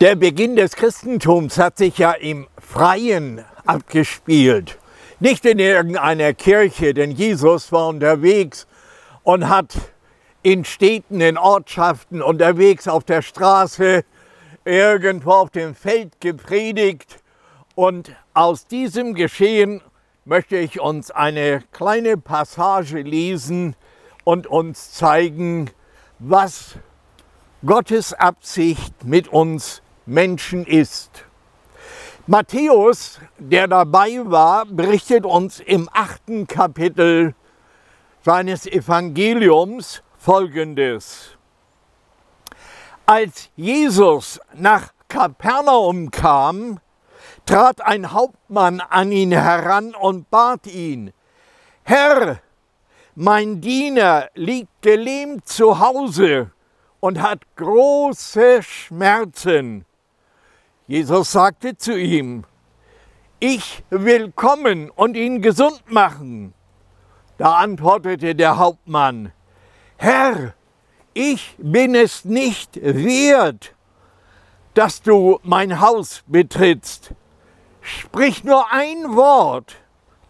Der Beginn des Christentums hat sich ja im Freien abgespielt, nicht in irgendeiner Kirche, denn Jesus war unterwegs und hat in Städten, in Ortschaften, unterwegs auf der Straße, irgendwo auf dem Feld gepredigt. Und aus diesem Geschehen möchte ich uns eine kleine Passage lesen und uns zeigen, was Gottes Absicht mit uns Menschen ist. Matthäus, der dabei war, berichtet uns im achten Kapitel seines Evangeliums Folgendes. Als Jesus nach Kapernaum kam, trat ein Hauptmann an ihn heran und bat ihn, Herr, mein Diener liegt gelähmt zu Hause und hat große Schmerzen. Jesus sagte zu ihm, ich will kommen und ihn gesund machen. Da antwortete der Hauptmann, Herr, ich bin es nicht wert, dass du mein Haus betrittst. Sprich nur ein Wort,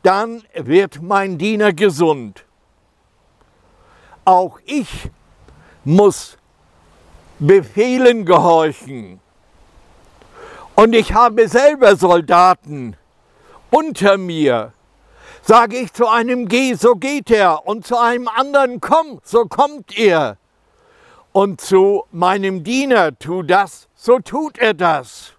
dann wird mein Diener gesund. Auch ich muss Befehlen gehorchen. Und ich habe selber Soldaten unter mir. Sage ich zu einem Geh, so geht er, und zu einem anderen Komm, so kommt er. Und zu meinem Diener, tu das, so tut er das.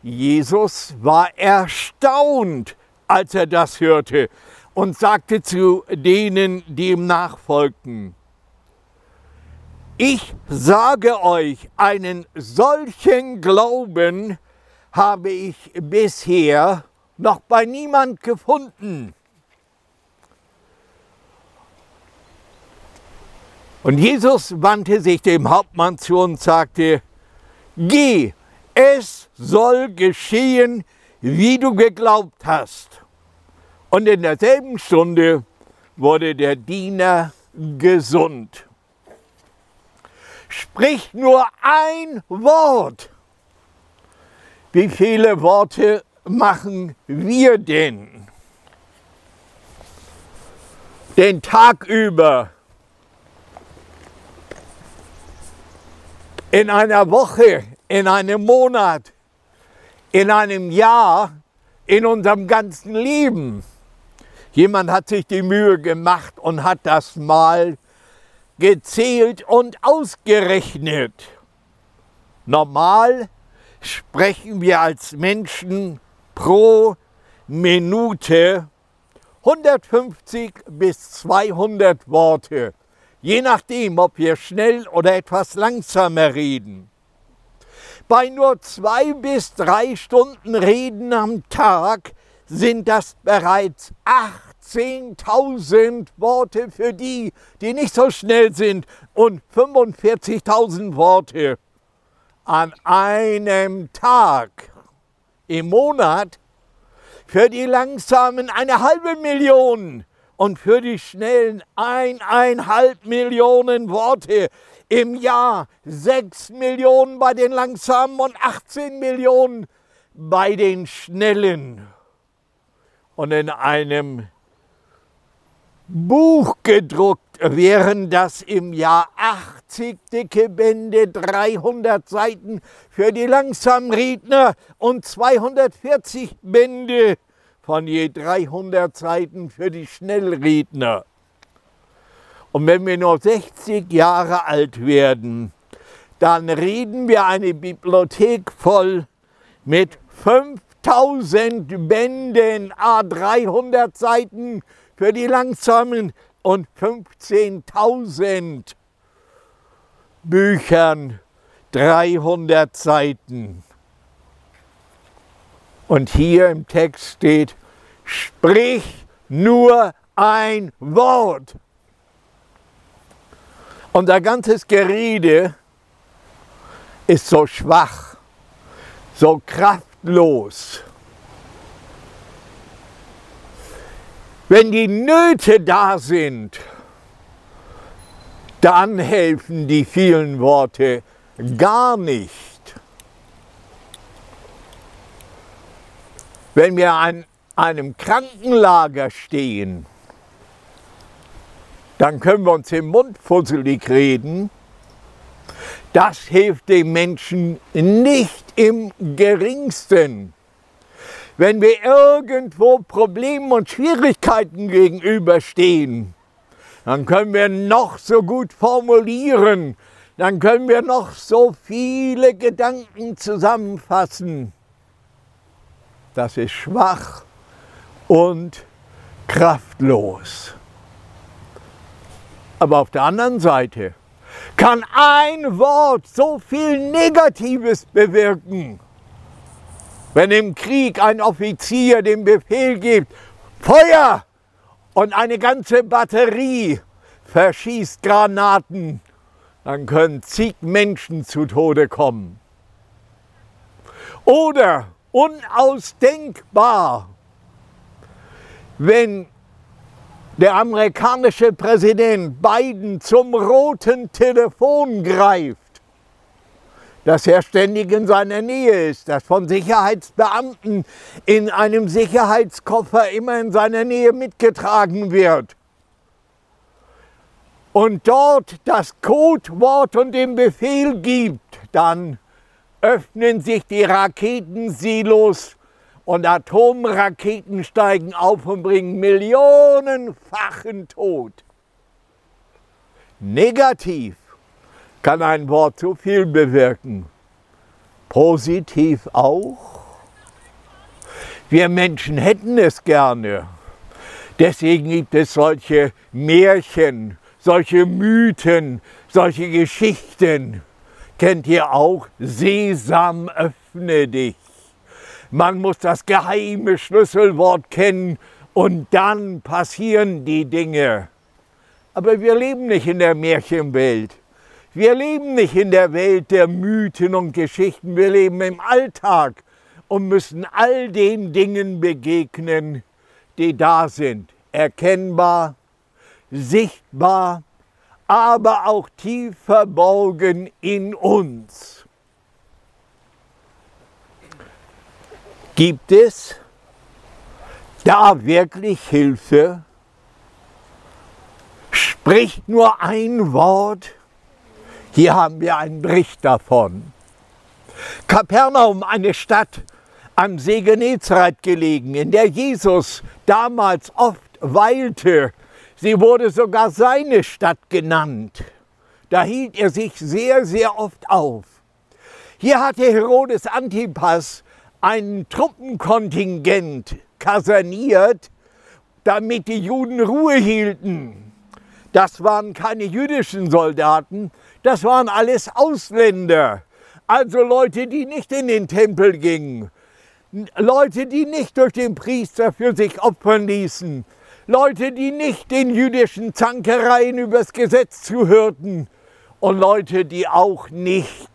Jesus war erstaunt, als er das hörte und sagte zu denen, die ihm nachfolgten, ich sage euch, einen solchen Glauben habe ich bisher noch bei niemand gefunden. Und Jesus wandte sich dem Hauptmann zu und sagte, Geh, es soll geschehen, wie du geglaubt hast. Und in derselben Stunde wurde der Diener gesund. Sprich nur ein Wort. Wie viele Worte machen wir denn? Den Tag über, in einer Woche, in einem Monat, in einem Jahr, in unserem ganzen Leben. Jemand hat sich die Mühe gemacht und hat das mal gezählt und ausgerechnet. Normal sprechen wir als Menschen pro Minute 150 bis 200 Worte, je nachdem, ob wir schnell oder etwas langsamer reden. Bei nur zwei bis drei Stunden Reden am Tag sind das bereits acht 10.000 Worte für die, die nicht so schnell sind und 45.000 Worte an einem Tag im Monat. Für die Langsamen eine halbe Million und für die Schnellen eineinhalb Millionen Worte im Jahr. Sechs Millionen bei den Langsamen und 18 Millionen bei den Schnellen. Und in einem Buch gedruckt, wären das im Jahr 80 dicke Bände, 300 Seiten für die Langsamredner und 240 Bände von je 300 Seiten für die Schnellredner. Und wenn wir nur 60 Jahre alt werden, dann reden wir eine Bibliothek voll mit 5000 Bänden, a 300 Seiten für die Langsamen und 15.000 Büchern, 300 Seiten. Und hier im Text steht, sprich nur ein Wort. Unser ganzes Gerede ist so schwach, so kraftlos. Wenn die Nöte da sind, dann helfen die vielen Worte gar nicht. Wenn wir an einem Krankenlager stehen, dann können wir uns im Mund fusselig reden. Das hilft dem Menschen nicht im geringsten. Wenn wir irgendwo Problemen und Schwierigkeiten gegenüberstehen, dann können wir noch so gut formulieren, dann können wir noch so viele Gedanken zusammenfassen. Das ist schwach und kraftlos. Aber auf der anderen Seite kann ein Wort so viel Negatives bewirken. Wenn im Krieg ein Offizier den Befehl gibt, Feuer! Und eine ganze Batterie verschießt Granaten, dann können zig Menschen zu Tode kommen. Oder unausdenkbar, wenn der amerikanische Präsident Biden zum roten Telefon greift, dass er ständig in seiner Nähe ist, dass von Sicherheitsbeamten in einem Sicherheitskoffer immer in seiner Nähe mitgetragen wird. Und dort das Codewort und den Befehl gibt, dann öffnen sich die Raketensilos und Atomraketen steigen auf und bringen millionenfachen Tod. Negativ kann ein Wort so viel bewirken. Positiv auch. Wir Menschen hätten es gerne. Deswegen gibt es solche Märchen, solche Mythen, solche Geschichten. Kennt ihr auch? Sesam, öffne dich. Man muss das geheime Schlüsselwort kennen und dann passieren die Dinge. Aber wir leben nicht in der Märchenwelt. Wir leben nicht in der Welt der Mythen und Geschichten. Wir leben im Alltag und müssen all den Dingen begegnen, die da sind. Erkennbar, sichtbar, aber auch tief verborgen in uns. Gibt es da wirklich Hilfe? Spricht nur ein Wort? Hier haben wir einen Bericht davon. Kapernaum, eine Stadt am See Genezareth gelegen, in der Jesus damals oft weilte. Sie wurde sogar seine Stadt genannt. Da hielt er sich sehr, sehr oft auf. Hier hatte Herodes Antipas ein Truppenkontingent kaserniert, damit die Juden Ruhe hielten. Das waren keine jüdischen Soldaten, das waren alles Ausländer. Also Leute, die nicht in den Tempel gingen, Leute, die nicht durch den Priester für sich opfern ließen, Leute, die nicht den jüdischen Zankereien übers Gesetz zuhörten und Leute, die auch nicht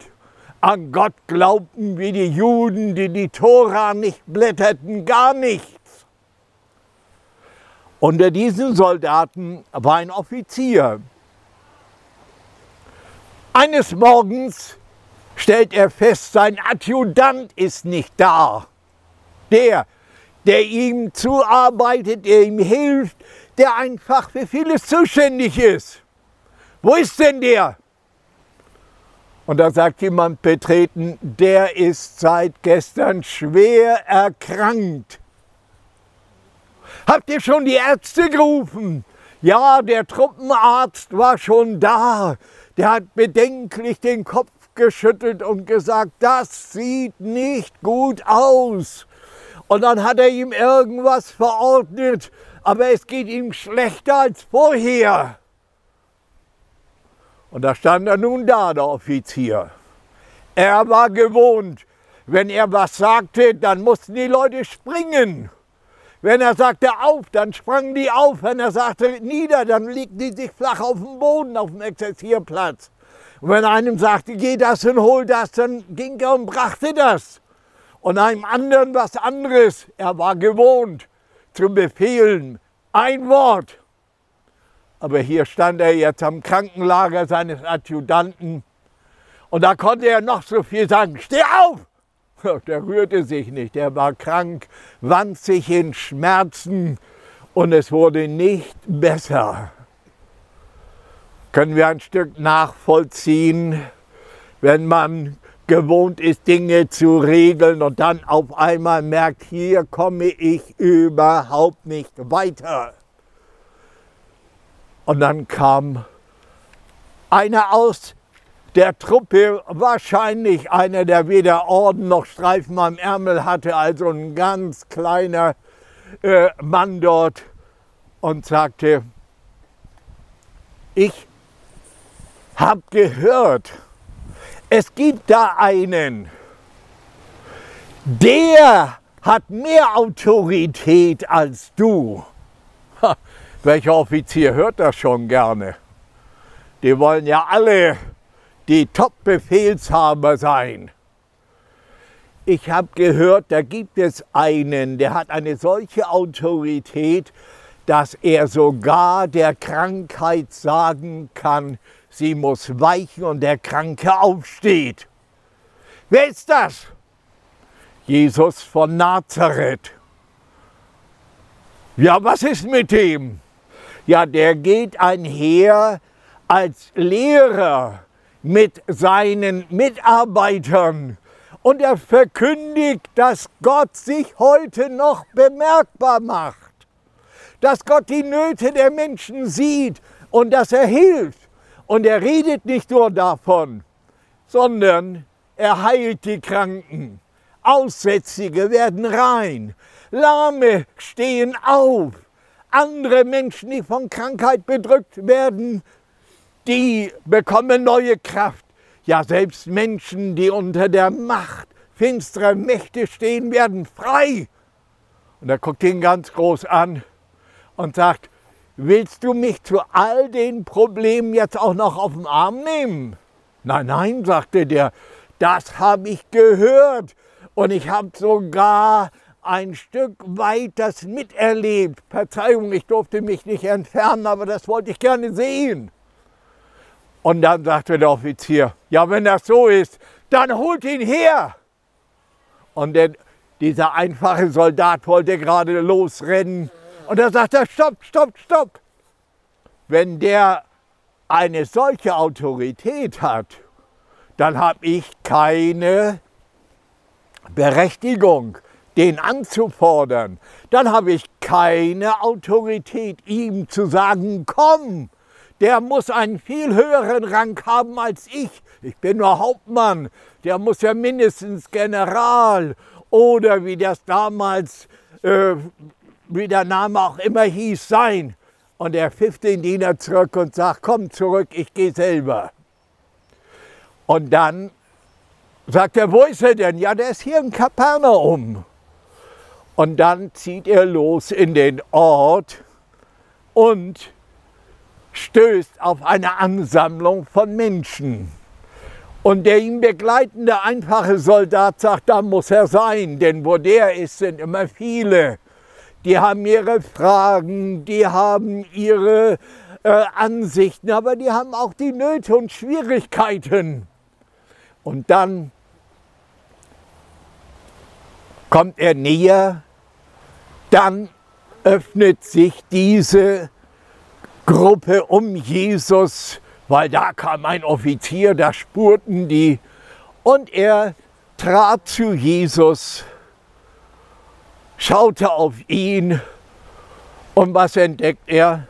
an Gott glaubten wie die Juden, die die Tora nicht blätterten, gar nichts. Unter diesen Soldaten war ein Offizier. Eines Morgens stellt er fest, sein Adjutant ist nicht da. Der, der ihm zuarbeitet, der ihm hilft, der einfach für vieles zuständig ist. Wo ist denn der? Und da sagt jemand betreten, der ist seit gestern schwer erkrankt. Habt ihr schon die Ärzte gerufen? Ja, der Truppenarzt war schon da. Der hat bedenklich den Kopf geschüttelt und gesagt, das sieht nicht gut aus. Und dann hat er ihm irgendwas verordnet, aber es geht ihm schlechter als vorher. Und da stand er nun da, der Offizier. Er war gewohnt, wenn er was sagte, dann mussten die Leute springen. Wenn er sagte auf, dann sprangen die auf. Wenn er sagte nieder, dann legten die sich flach auf dem Boden, auf dem Exerzierplatz. Und wenn einem sagte, geh das und hol das, dann ging er und brachte das. Und einem anderen was anderes. Er war gewohnt zu befehlen. Ein Wort. Aber hier stand er jetzt am Krankenlager seines Adjutanten und da konnte er noch so viel sagen. Steh auf! Der rührte sich nicht, der war krank, wand sich in Schmerzen und es wurde nicht besser. Können wir ein Stück nachvollziehen, wenn man gewohnt ist, Dinge zu regeln und dann auf einmal merkt, hier komme ich überhaupt nicht weiter. Und dann kam einer aus der Truppe, wahrscheinlich einer, der weder Orden noch Streifen am Ärmel hatte, also ein ganz kleiner äh, Mann dort und sagte, ich habe gehört, es gibt da einen, der hat mehr Autorität als du. Ha, welcher Offizier hört das schon gerne? Die wollen ja alle die Top-Befehlshaber sein. Ich habe gehört, da gibt es einen, der hat eine solche Autorität, dass er sogar der Krankheit sagen kann, sie muss weichen und der Kranke aufsteht. Wer ist das? Jesus von Nazareth. Ja, was ist mit ihm? Ja, der geht einher als Lehrer mit seinen Mitarbeitern und er verkündigt, dass Gott sich heute noch bemerkbar macht, dass Gott die Nöte der Menschen sieht und dass er hilft. Und er redet nicht nur davon, sondern er heilt die Kranken. Aussätzige werden rein. Lahme stehen auf. Andere Menschen, die von Krankheit bedrückt werden, die bekommen neue Kraft. Ja, selbst Menschen, die unter der Macht finsterer Mächte stehen, werden frei. Und er guckt ihn ganz groß an und sagt, willst du mich zu all den Problemen jetzt auch noch auf den Arm nehmen? Nein, nein, sagte der, das habe ich gehört und ich habe sogar ein Stück weit das miterlebt. Verzeihung, ich durfte mich nicht entfernen, aber das wollte ich gerne sehen. Und dann sagte der Offizier, ja, wenn das so ist, dann holt ihn her. Und der, dieser einfache Soldat wollte gerade losrennen und da sagt er, stopp, stopp, stopp. Wenn der eine solche Autorität hat, dann habe ich keine Berechtigung, den anzufordern. Dann habe ich keine Autorität, ihm zu sagen, komm, der muss einen viel höheren Rang haben als ich. Ich bin nur Hauptmann, der muss ja mindestens General oder wie das damals äh, wie der Name auch immer hieß, sein. Und er pfiff den Diener zurück und sagt, komm zurück, ich gehe selber. Und dann sagt er, wo ist er denn? Ja, der ist hier in Kapernaum. Und dann zieht er los in den Ort und stößt auf eine Ansammlung von Menschen. Und der ihn begleitende einfache Soldat sagt, da muss er sein, denn wo der ist, sind immer viele die haben ihre Fragen, die haben ihre äh, Ansichten, aber die haben auch die Nöte und Schwierigkeiten. Und dann kommt er näher, dann öffnet sich diese Gruppe um Jesus, weil da kam ein Offizier, da spurten die, und er trat zu Jesus schaute auf ihn und was entdeckt er?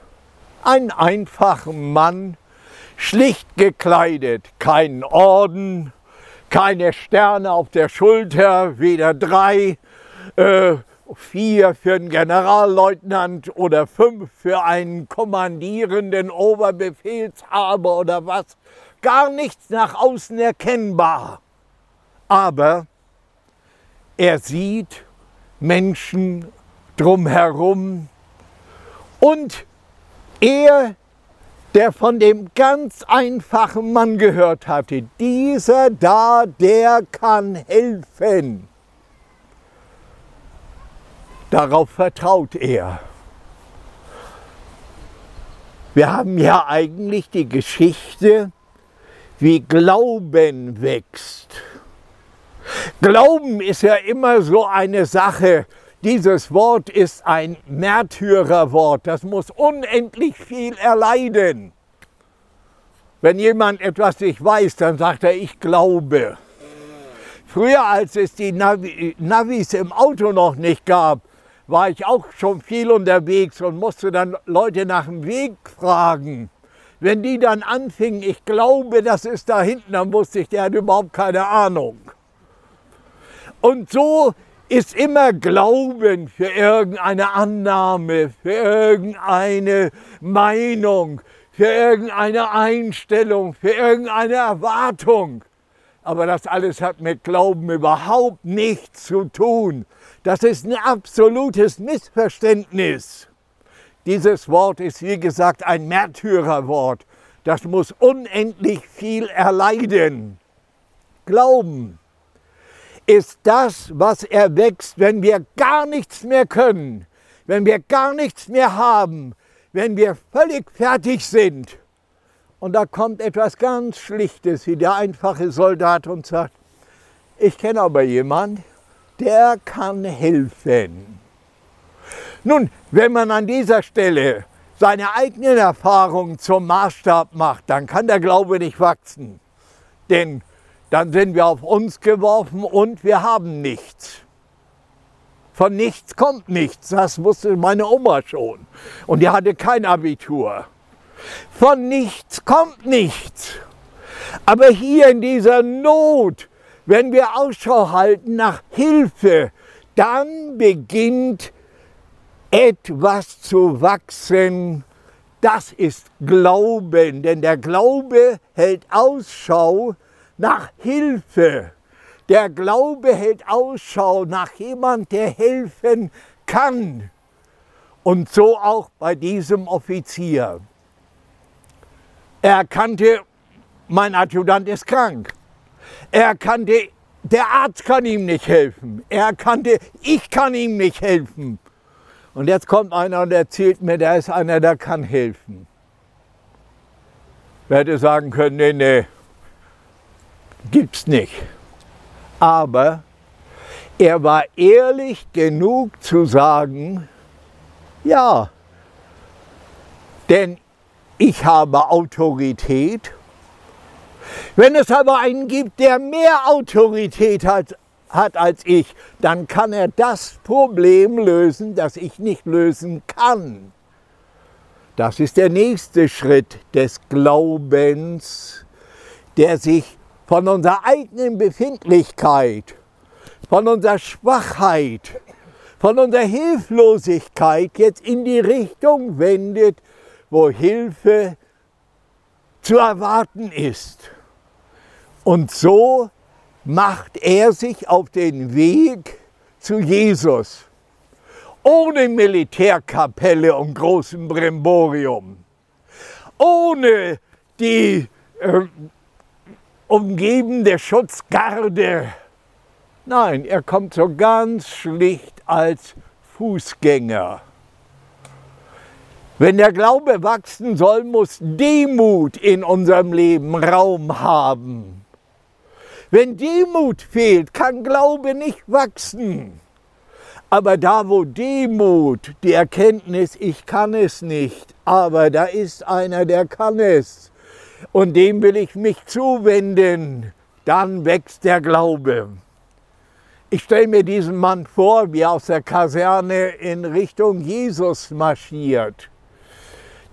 Einen einfachen Mann, schlicht gekleidet, keinen Orden, keine Sterne auf der Schulter, weder drei, äh, vier für einen Generalleutnant oder fünf für einen kommandierenden Oberbefehlshaber oder was. Gar nichts nach außen erkennbar. Aber er sieht Menschen drumherum. Und er, der von dem ganz einfachen Mann gehört hatte, dieser da, der kann helfen. Darauf vertraut er. Wir haben ja eigentlich die Geschichte, wie Glauben wächst. Glauben ist ja immer so eine Sache. Dieses Wort ist ein Märtyrerwort. Das muss unendlich viel erleiden. Wenn jemand etwas nicht weiß, dann sagt er, ich glaube. Früher, als es die Navis im Auto noch nicht gab, war ich auch schon viel unterwegs und musste dann Leute nach dem Weg fragen. Wenn die dann anfingen, ich glaube, das ist da hinten, dann wusste ich, der hat überhaupt keine Ahnung. Und so ist immer Glauben für irgendeine Annahme, für irgendeine Meinung, für irgendeine Einstellung, für irgendeine Erwartung. Aber das alles hat mit Glauben überhaupt nichts zu tun. Das ist ein absolutes Missverständnis. Dieses Wort ist, wie gesagt, ein Märtyrerwort. Das muss unendlich viel erleiden. Glauben ist das, was erwächst, wenn wir gar nichts mehr können, wenn wir gar nichts mehr haben, wenn wir völlig fertig sind. Und da kommt etwas ganz Schlichtes, wie der einfache Soldat und sagt, ich kenne aber jemanden, der kann helfen. Nun, wenn man an dieser Stelle seine eigenen Erfahrungen zum Maßstab macht, dann kann der Glaube nicht wachsen. Denn dann sind wir auf uns geworfen und wir haben nichts. Von nichts kommt nichts, das wusste meine Oma schon. Und die hatte kein Abitur. Von nichts kommt nichts. Aber hier in dieser Not, wenn wir Ausschau halten nach Hilfe, dann beginnt etwas zu wachsen. Das ist Glauben, denn der Glaube hält Ausschau nach Hilfe. Der Glaube hält Ausschau nach jemand, der helfen kann. Und so auch bei diesem Offizier. Er erkannte, mein Adjutant ist krank. Er erkannte, der Arzt kann ihm nicht helfen. Er erkannte, ich kann ihm nicht helfen. Und jetzt kommt einer und erzählt mir, da ist einer, der kann helfen. Wer hätte sagen können, nee, nee, gibt's nicht. Aber er war ehrlich genug zu sagen, ja, denn ich habe Autorität wenn es aber einen gibt, der mehr Autorität hat, hat als ich, dann kann er das Problem lösen, das ich nicht lösen kann. Das ist der nächste Schritt des Glaubens, der sich von unserer eigenen Befindlichkeit, von unserer Schwachheit, von unserer Hilflosigkeit jetzt in die Richtung wendet, wo Hilfe zu erwarten ist. Und so macht er sich auf den Weg zu Jesus. Ohne Militärkapelle und großem Bremborium. Ohne die äh, umgebende Schutzgarde. Nein, er kommt so ganz schlicht als Fußgänger. Wenn der Glaube wachsen soll, muss Demut in unserem Leben Raum haben. Wenn Demut fehlt, kann Glaube nicht wachsen. Aber da, wo Demut, die Erkenntnis, ich kann es nicht, aber da ist einer, der kann es, und dem will ich mich zuwenden, dann wächst der Glaube. Ich stelle mir diesen Mann vor, wie er aus der Kaserne in Richtung Jesus marschiert.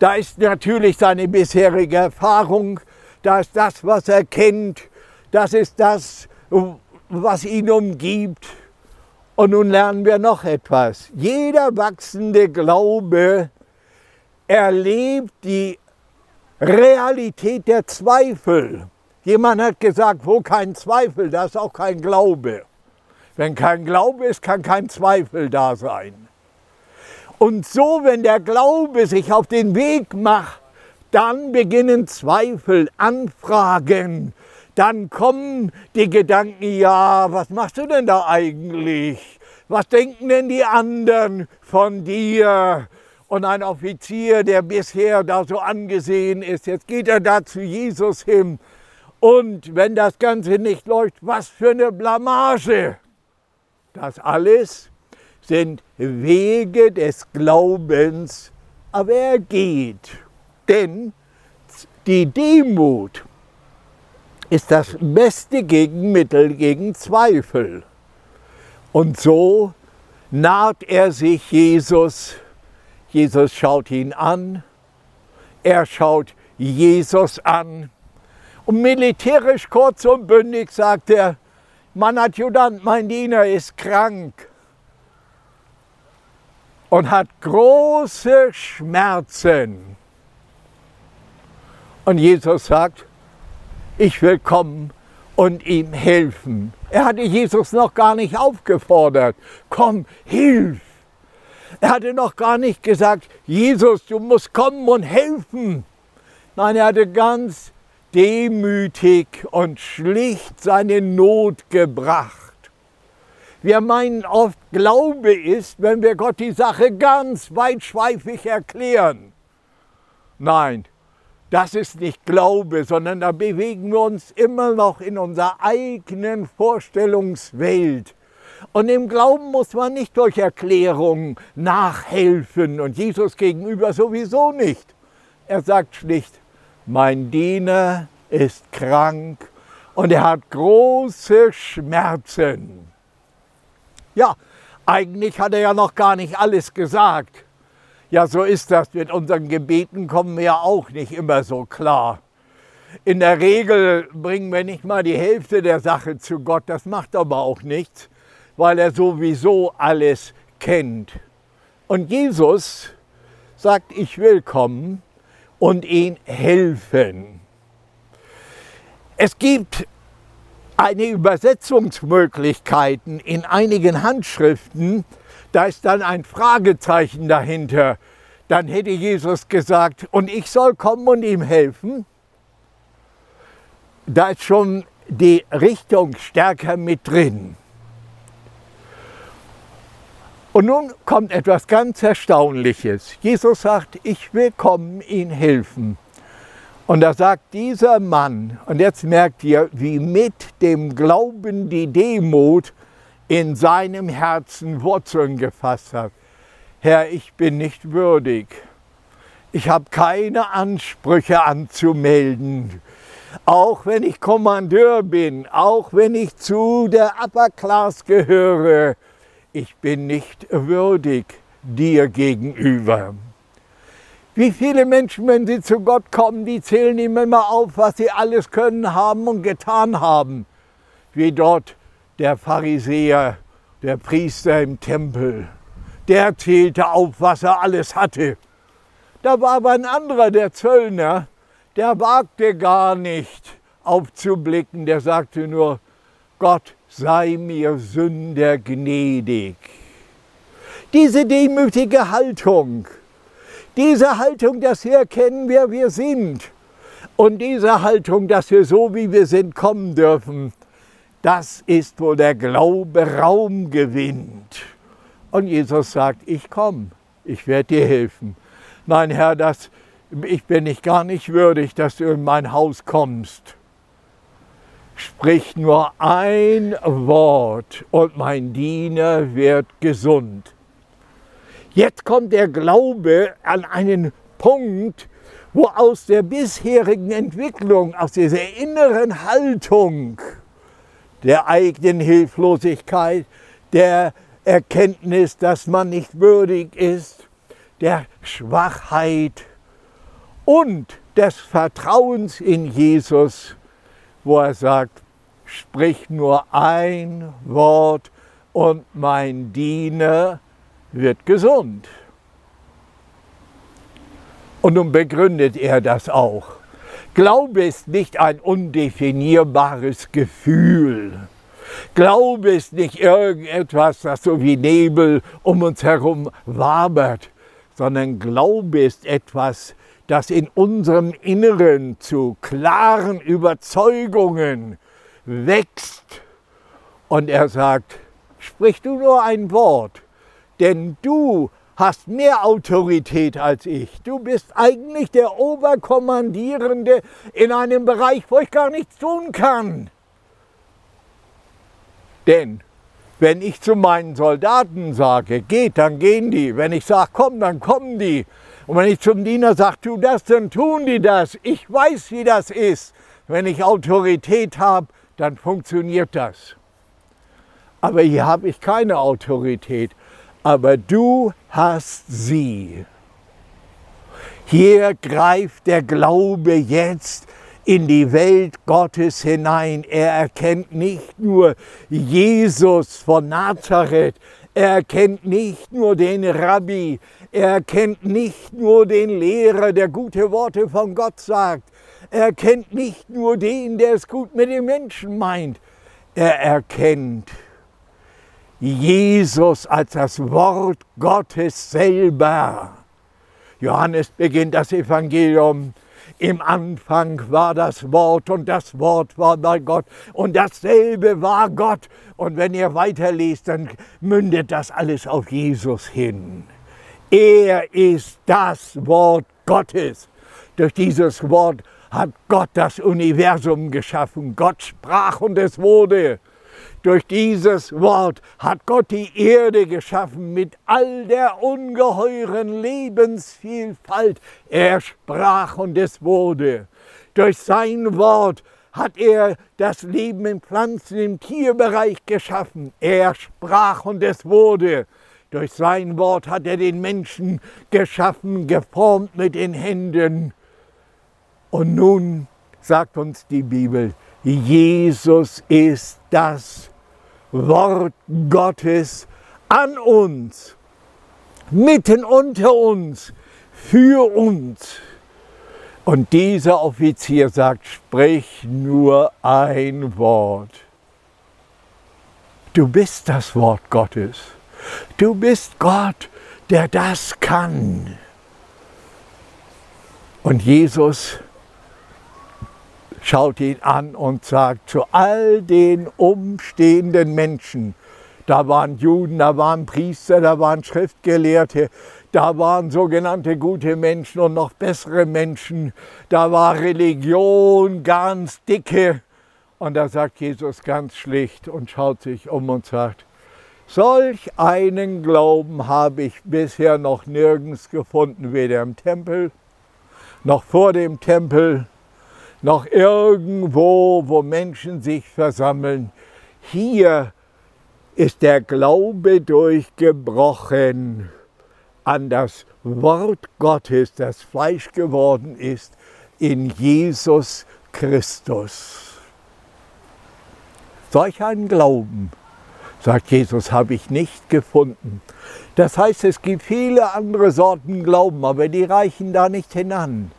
Da ist natürlich seine bisherige Erfahrung, da ist das, was er kennt, das ist das, was ihn umgibt. Und nun lernen wir noch etwas. Jeder wachsende Glaube erlebt die Realität der Zweifel. Jemand hat gesagt, wo kein Zweifel, da ist auch kein Glaube. Wenn kein Glaube ist, kann kein Zweifel da sein. Und so, wenn der Glaube sich auf den Weg macht, dann beginnen Zweifel, Anfragen, dann kommen die Gedanken, ja, was machst du denn da eigentlich? Was denken denn die anderen von dir? Und ein Offizier, der bisher da so angesehen ist, jetzt geht er da zu Jesus hin Und wenn das Ganze nicht läuft, was für eine Blamage. Das alles sind Wege des Glaubens, aber er geht. Denn die Demut ist das beste Gegenmittel gegen Zweifel. Und so naht er sich Jesus. Jesus schaut ihn an. Er schaut Jesus an. Und militärisch kurz und bündig sagt er, mein Adjutant, mein Diener ist krank und hat große Schmerzen. Und Jesus sagt, ich will kommen und ihm helfen. Er hatte Jesus noch gar nicht aufgefordert, komm, hilf. Er hatte noch gar nicht gesagt, Jesus, du musst kommen und helfen. Nein, er hatte ganz demütig und schlicht seine Not gebracht. Wir meinen oft, Glaube ist, wenn wir Gott die Sache ganz weitschweifig erklären. Nein, das ist nicht Glaube, sondern da bewegen wir uns immer noch in unserer eigenen Vorstellungswelt. Und im Glauben muss man nicht durch Erklärungen nachhelfen und Jesus gegenüber sowieso nicht. Er sagt schlicht, mein Diener ist krank und er hat große Schmerzen. Ja, eigentlich hat er ja noch gar nicht alles gesagt. Ja, so ist das. Mit unseren Gebeten kommen wir ja auch nicht immer so klar. In der Regel bringen wir nicht mal die Hälfte der Sache zu Gott. Das macht aber auch nichts, weil er sowieso alles kennt. Und Jesus sagt, ich will kommen und ihn helfen. Es gibt eine Übersetzungsmöglichkeit in einigen Handschriften, da ist dann ein Fragezeichen dahinter. Dann hätte Jesus gesagt, und ich soll kommen und ihm helfen. Da ist schon die Richtung stärker mit drin. Und nun kommt etwas ganz Erstaunliches. Jesus sagt, ich will kommen, ihnen helfen. Und da sagt dieser Mann, und jetzt merkt ihr, wie mit dem Glauben die Demut in seinem Herzen Wurzeln gefasst hat. Herr, ich bin nicht würdig. Ich habe keine Ansprüche anzumelden. Auch wenn ich Kommandeur bin, auch wenn ich zu der Upper Class gehöre, ich bin nicht würdig dir gegenüber. Wie viele Menschen, wenn sie zu Gott kommen, die zählen ihm immer auf, was sie alles können haben und getan haben. Wie dort der Pharisäer, der Priester im Tempel. Der zählte auf, was er alles hatte. Da war aber ein anderer, der Zöllner, der wagte gar nicht aufzublicken, der sagte nur, Gott sei mir Sünder gnädig. Diese demütige Haltung, diese Haltung, dass wir erkennen, wer wir sind und diese Haltung, dass wir so, wie wir sind, kommen dürfen, das ist, wo der Glaube Raum gewinnt. Und Jesus sagt, ich komme, ich werde dir helfen. Mein Herr, das, ich bin nicht gar nicht würdig, dass du in mein Haus kommst. Sprich nur ein Wort und mein Diener wird gesund. Jetzt kommt der Glaube an einen Punkt, wo aus der bisherigen Entwicklung, aus dieser inneren Haltung der eigenen Hilflosigkeit, der Erkenntnis, dass man nicht würdig ist, der Schwachheit und des Vertrauens in Jesus, wo er sagt, sprich nur ein Wort und mein Diener wird gesund. Und nun begründet er das auch. Glaube ist nicht ein undefinierbares Gefühl. Glaube ist nicht irgendetwas, das so wie Nebel um uns herum wabert, sondern Glaube ist etwas, das in unserem Inneren zu klaren Überzeugungen wächst. Und er sagt, sprich du nur ein Wort denn du hast mehr Autorität als ich. Du bist eigentlich der Oberkommandierende in einem Bereich, wo ich gar nichts tun kann. Denn wenn ich zu meinen Soldaten sage, geht, dann gehen die. Wenn ich sage, komm, dann kommen die. Und wenn ich zum Diener sage, tu das, dann tun die das. Ich weiß, wie das ist. Wenn ich Autorität habe, dann funktioniert das. Aber hier habe ich keine Autorität. Aber du hast sie. Hier greift der Glaube jetzt in die Welt Gottes hinein. Er erkennt nicht nur Jesus von Nazareth, er erkennt nicht nur den Rabbi, er erkennt nicht nur den Lehrer, der gute Worte von Gott sagt, er erkennt nicht nur den, der es gut mit den Menschen meint, er erkennt Jesus als das Wort Gottes selber. Johannes beginnt das Evangelium im Anfang war das Wort und das Wort war bei Gott und dasselbe war Gott. Und wenn ihr weiterlest, dann mündet das alles auf Jesus hin. Er ist das Wort Gottes. Durch dieses Wort hat Gott das Universum geschaffen. Gott sprach und es wurde. Durch dieses Wort hat Gott die Erde geschaffen mit all der ungeheuren Lebensvielfalt. Er sprach und es wurde. Durch sein Wort hat er das Leben im Pflanzen, im Tierbereich geschaffen. Er sprach und es wurde. Durch sein Wort hat er den Menschen geschaffen, geformt mit den Händen. Und nun sagt uns die Bibel, Jesus ist das Wort Gottes an uns, mitten unter uns, für uns. Und dieser Offizier sagt, sprich nur ein Wort. Du bist das Wort Gottes. Du bist Gott, der das kann. Und Jesus schaut ihn an und sagt zu all den umstehenden Menschen, da waren Juden, da waren Priester, da waren Schriftgelehrte, da waren sogenannte gute Menschen und noch bessere Menschen, da war Religion ganz dicke. Und da sagt Jesus ganz schlicht und schaut sich um und sagt, solch einen Glauben habe ich bisher noch nirgends gefunden, weder im Tempel noch vor dem Tempel noch irgendwo, wo Menschen sich versammeln. Hier ist der Glaube durchgebrochen an das Wort Gottes, das Fleisch geworden ist, in Jesus Christus. Solch einen Glauben, sagt Jesus, habe ich nicht gefunden. Das heißt, es gibt viele andere Sorten Glauben, aber die reichen da nicht hinan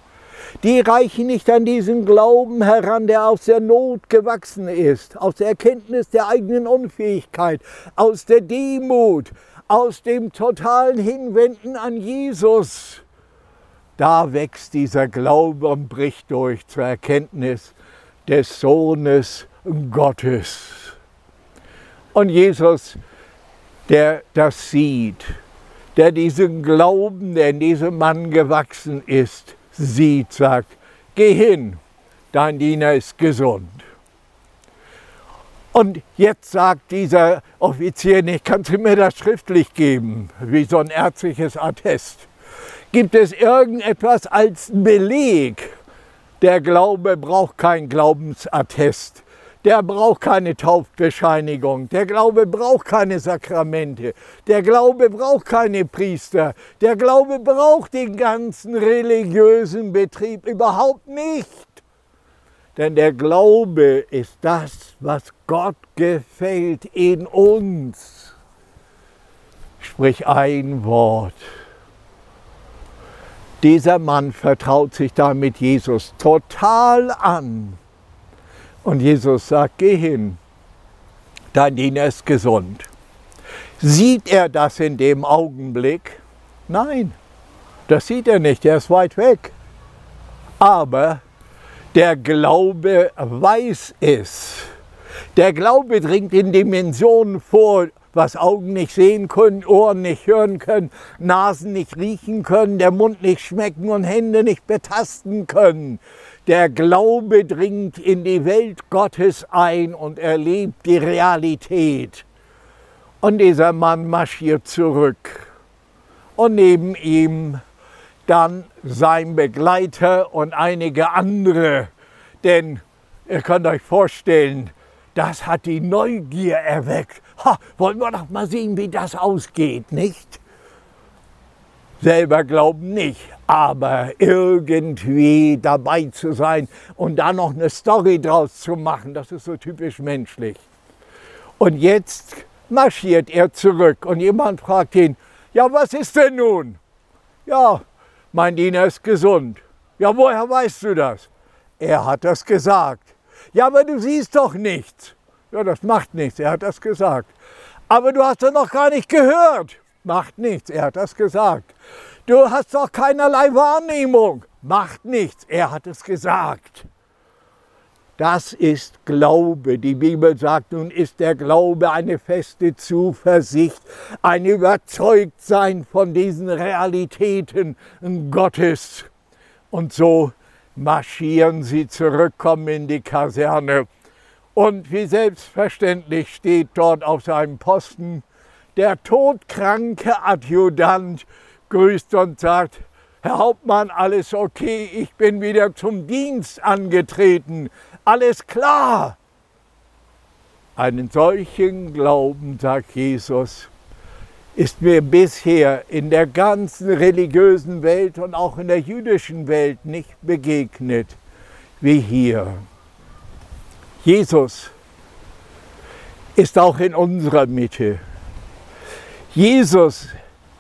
die reichen nicht an diesen Glauben heran, der aus der Not gewachsen ist, aus der Erkenntnis der eigenen Unfähigkeit, aus der Demut, aus dem totalen Hinwenden an Jesus. Da wächst dieser Glaube und bricht durch zur Erkenntnis des Sohnes Gottes. Und Jesus, der das sieht, der diesen Glauben, der in diesem Mann gewachsen ist, sieht, sagt, geh hin, dein Diener ist gesund. Und jetzt sagt dieser Offizier nicht, kannst du mir das schriftlich geben, wie so ein ärztliches Attest? Gibt es irgendetwas als Beleg? Der Glaube braucht kein Glaubensattest der braucht keine Taufbescheinigung. Der Glaube braucht keine Sakramente. Der Glaube braucht keine Priester. Der Glaube braucht den ganzen religiösen Betrieb überhaupt nicht. Denn der Glaube ist das, was Gott gefällt in uns. Sprich ein Wort. Dieser Mann vertraut sich damit Jesus total an und Jesus sagt, geh hin, dein Diener ist gesund. Sieht er das in dem Augenblick? Nein, das sieht er nicht, er ist weit weg. Aber der Glaube weiß es. Der Glaube dringt in Dimensionen vor, was Augen nicht sehen können, Ohren nicht hören können, Nasen nicht riechen können, der Mund nicht schmecken und Hände nicht betasten können. Der Glaube dringt in die Welt Gottes ein und erlebt die Realität. Und dieser Mann marschiert zurück. Und neben ihm dann sein Begleiter und einige andere. Denn ihr könnt euch vorstellen, das hat die Neugier erweckt. Ha, wollen wir doch mal sehen, wie das ausgeht, nicht? Selber glauben nicht, aber irgendwie dabei zu sein und da noch eine Story draus zu machen, das ist so typisch menschlich. Und jetzt marschiert er zurück und jemand fragt ihn, ja, was ist denn nun? Ja, mein Diener ist gesund. Ja, woher weißt du das? Er hat das gesagt. Ja, aber du siehst doch nichts. Ja, das macht nichts, er hat das gesagt. Aber du hast doch noch gar nicht gehört. Macht nichts, er hat das gesagt. Du hast doch keinerlei Wahrnehmung. Macht nichts, er hat es gesagt. Das ist Glaube. Die Bibel sagt, nun ist der Glaube eine feste Zuversicht, ein Überzeugtsein von diesen Realitäten Gottes. Und so marschieren sie zurück, kommen in die Kaserne. Und wie selbstverständlich steht dort auf seinem Posten der todkranke Adjutant, grüßt und sagt, Herr Hauptmann, alles okay, ich bin wieder zum Dienst angetreten alles klar. Einen solchen Glauben, sagt Jesus, ist mir bisher in der ganzen religiösen Welt und auch in der jüdischen Welt nicht begegnet wie hier. Jesus ist auch in unserer Mitte. Jesus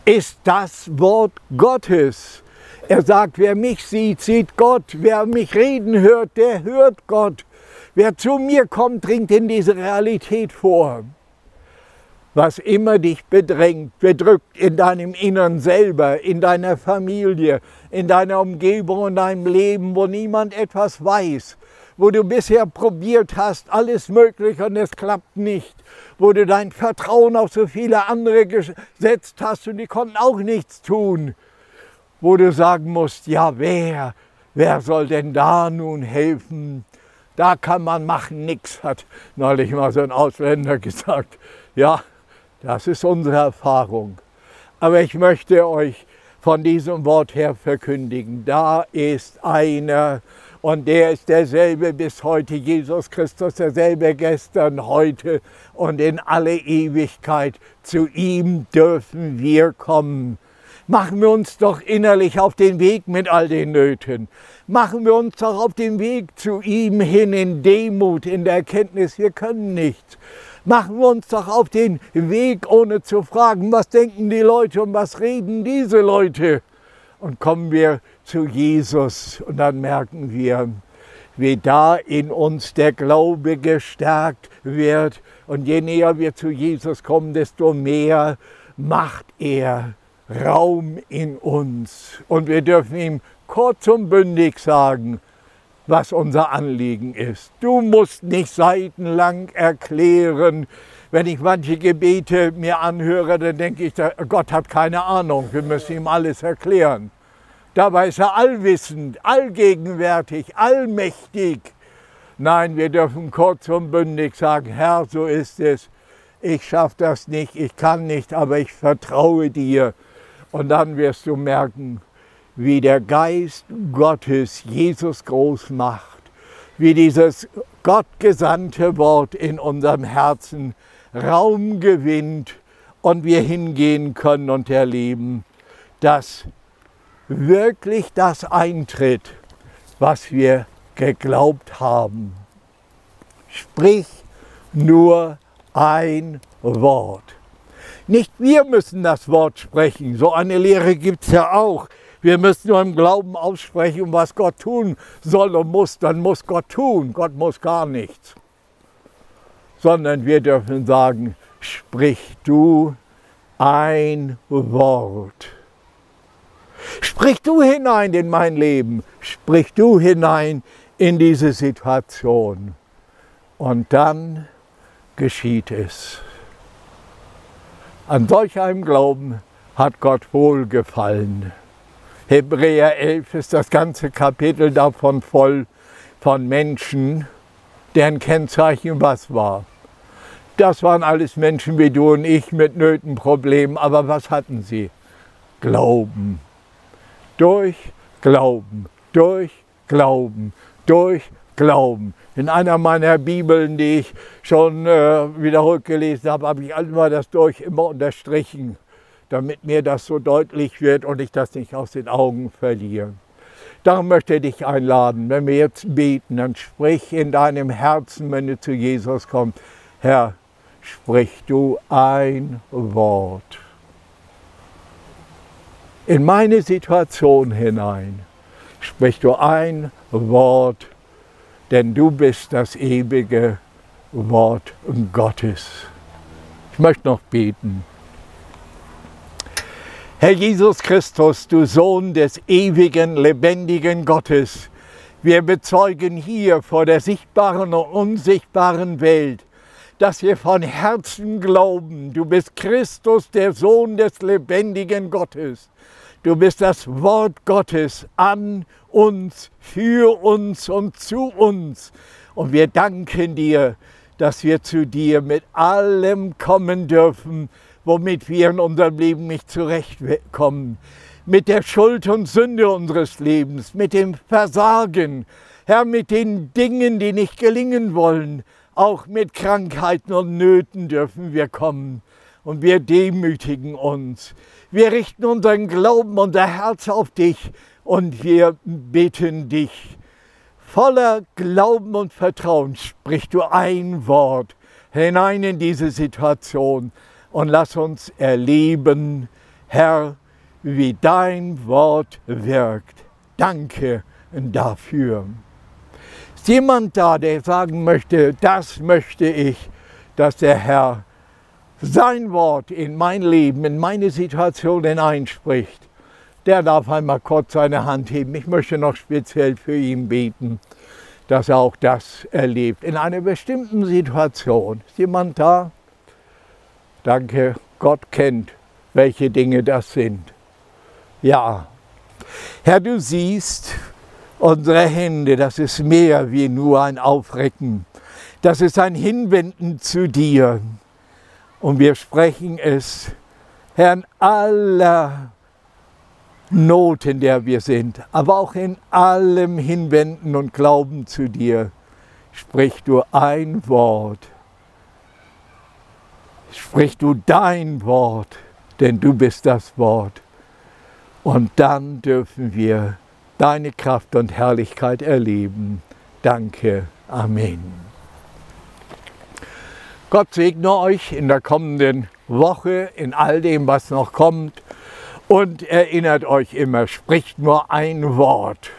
ist das Wort Gottes. Er sagt, wer mich sieht, sieht Gott. Wer mich reden hört, der hört Gott. Wer zu mir kommt, dringt in diese Realität vor. Was immer dich bedrängt, bedrückt in deinem Innern selber, in deiner Familie, in deiner Umgebung, in deinem Leben, wo niemand etwas weiß, wo du bisher probiert hast, alles Mögliche und es klappt nicht, wo du dein Vertrauen auf so viele andere gesetzt hast und die konnten auch nichts tun wo du sagen musst, ja, wer, wer soll denn da nun helfen? Da kann man machen, nichts, hat neulich mal so ein Ausländer gesagt. Ja, das ist unsere Erfahrung. Aber ich möchte euch von diesem Wort her verkündigen, da ist einer und der ist derselbe bis heute, Jesus Christus, derselbe gestern, heute und in alle Ewigkeit. Zu ihm dürfen wir kommen machen wir uns doch innerlich auf den Weg mit all den Nöten. Machen wir uns doch auf den Weg zu ihm hin in Demut, in der Erkenntnis, wir können nichts. Machen wir uns doch auf den Weg, ohne zu fragen, was denken die Leute und was reden diese Leute. Und kommen wir zu Jesus und dann merken wir, wie da in uns der Glaube gestärkt wird. Und je näher wir zu Jesus kommen, desto mehr macht er Raum in uns. Und wir dürfen ihm kurz und bündig sagen, was unser Anliegen ist. Du musst nicht seitenlang erklären. Wenn ich manche Gebete mir anhöre, dann denke ich, Gott hat keine Ahnung, wir müssen ihm alles erklären. Dabei ist er allwissend, allgegenwärtig, allmächtig. Nein, wir dürfen kurz und bündig sagen, Herr, so ist es. Ich schaffe das nicht, ich kann nicht, aber ich vertraue dir und dann wirst du merken, wie der Geist Gottes Jesus groß macht, wie dieses gottgesandte Wort in unserem Herzen Raum gewinnt und wir hingehen können und erleben, dass wirklich das eintritt, was wir geglaubt haben. Sprich nur ein Wort. Nicht wir müssen das Wort sprechen. So eine Lehre gibt es ja auch. Wir müssen nur im Glauben aussprechen, was Gott tun soll und muss. Dann muss Gott tun. Gott muss gar nichts. Sondern wir dürfen sagen, sprich du ein Wort. Sprich du hinein in mein Leben. Sprich du hinein in diese Situation. Und dann geschieht es. An solch einem Glauben hat Gott wohlgefallen. Hebräer 11 ist das ganze Kapitel davon voll von Menschen, deren Kennzeichen was war. Das waren alles Menschen wie du und ich mit Nöten, Problemen, aber was hatten sie? Glauben. Durch Glauben, durch Glauben, durch Glauben. In einer meiner Bibeln, die ich schon äh, wiederholt gelesen habe, habe ich immer das durch immer unterstrichen, damit mir das so deutlich wird und ich das nicht aus den Augen verliere. Darum möchte ich dich einladen, wenn wir jetzt beten, dann sprich in deinem Herzen, wenn du zu Jesus kommst, Herr, sprich du ein Wort in meine Situation hinein. Sprich du ein Wort denn du bist das ewige Wort Gottes. Ich möchte noch beten. Herr Jesus Christus, du Sohn des ewigen, lebendigen Gottes, wir bezeugen hier vor der sichtbaren und unsichtbaren Welt, dass wir von Herzen glauben, du bist Christus, der Sohn des lebendigen Gottes. Du bist das Wort Gottes an uns, für uns und zu uns. Und wir danken dir, dass wir zu dir mit allem kommen dürfen, womit wir in unserem Leben nicht zurechtkommen. Mit der Schuld und Sünde unseres Lebens, mit dem Versagen, Herr, mit den Dingen, die nicht gelingen wollen, auch mit Krankheiten und Nöten dürfen wir kommen. Und wir demütigen uns. Wir richten unseren Glauben, unser Herz auf dich und wir bitten dich. Voller Glauben und Vertrauen sprich du ein Wort hinein in diese Situation und lass uns erleben, Herr, wie dein Wort wirkt. Danke dafür. Ist jemand da, der sagen möchte, das möchte ich, dass der Herr sein Wort in mein Leben, in meine Situation hineinspricht, der darf einmal kurz seine Hand heben. Ich möchte noch speziell für ihn beten, dass er auch das erlebt. In einer bestimmten Situation. Ist jemand da? Danke. Gott kennt, welche Dinge das sind. Ja. Herr, du siehst unsere Hände, das ist mehr wie nur ein Aufrecken. Das ist ein Hinwenden zu dir. Und wir sprechen es, Herr, in aller Not, in der wir sind, aber auch in allem Hinwenden und Glauben zu dir, sprich du ein Wort. Sprich du dein Wort, denn du bist das Wort. Und dann dürfen wir deine Kraft und Herrlichkeit erleben. Danke. Amen. Gott segne euch in der kommenden Woche, in all dem, was noch kommt. Und erinnert euch immer, spricht nur ein Wort.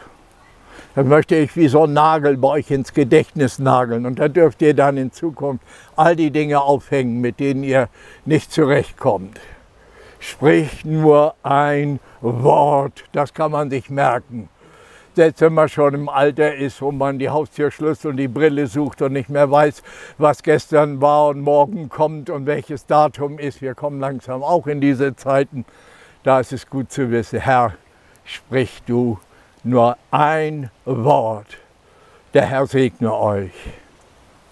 Dann möchte ich wie so ein Nagel bei euch ins Gedächtnis nageln. Und da dürft ihr dann in Zukunft all die Dinge aufhängen, mit denen ihr nicht zurechtkommt. Spricht nur ein Wort, das kann man sich merken selbst wenn man schon im Alter ist, wo man die Haustürschlüssel und die Brille sucht und nicht mehr weiß, was gestern war und morgen kommt und welches Datum ist. Wir kommen langsam auch in diese Zeiten. Da ist es gut zu wissen, Herr, sprich du nur ein Wort. Der Herr segne euch.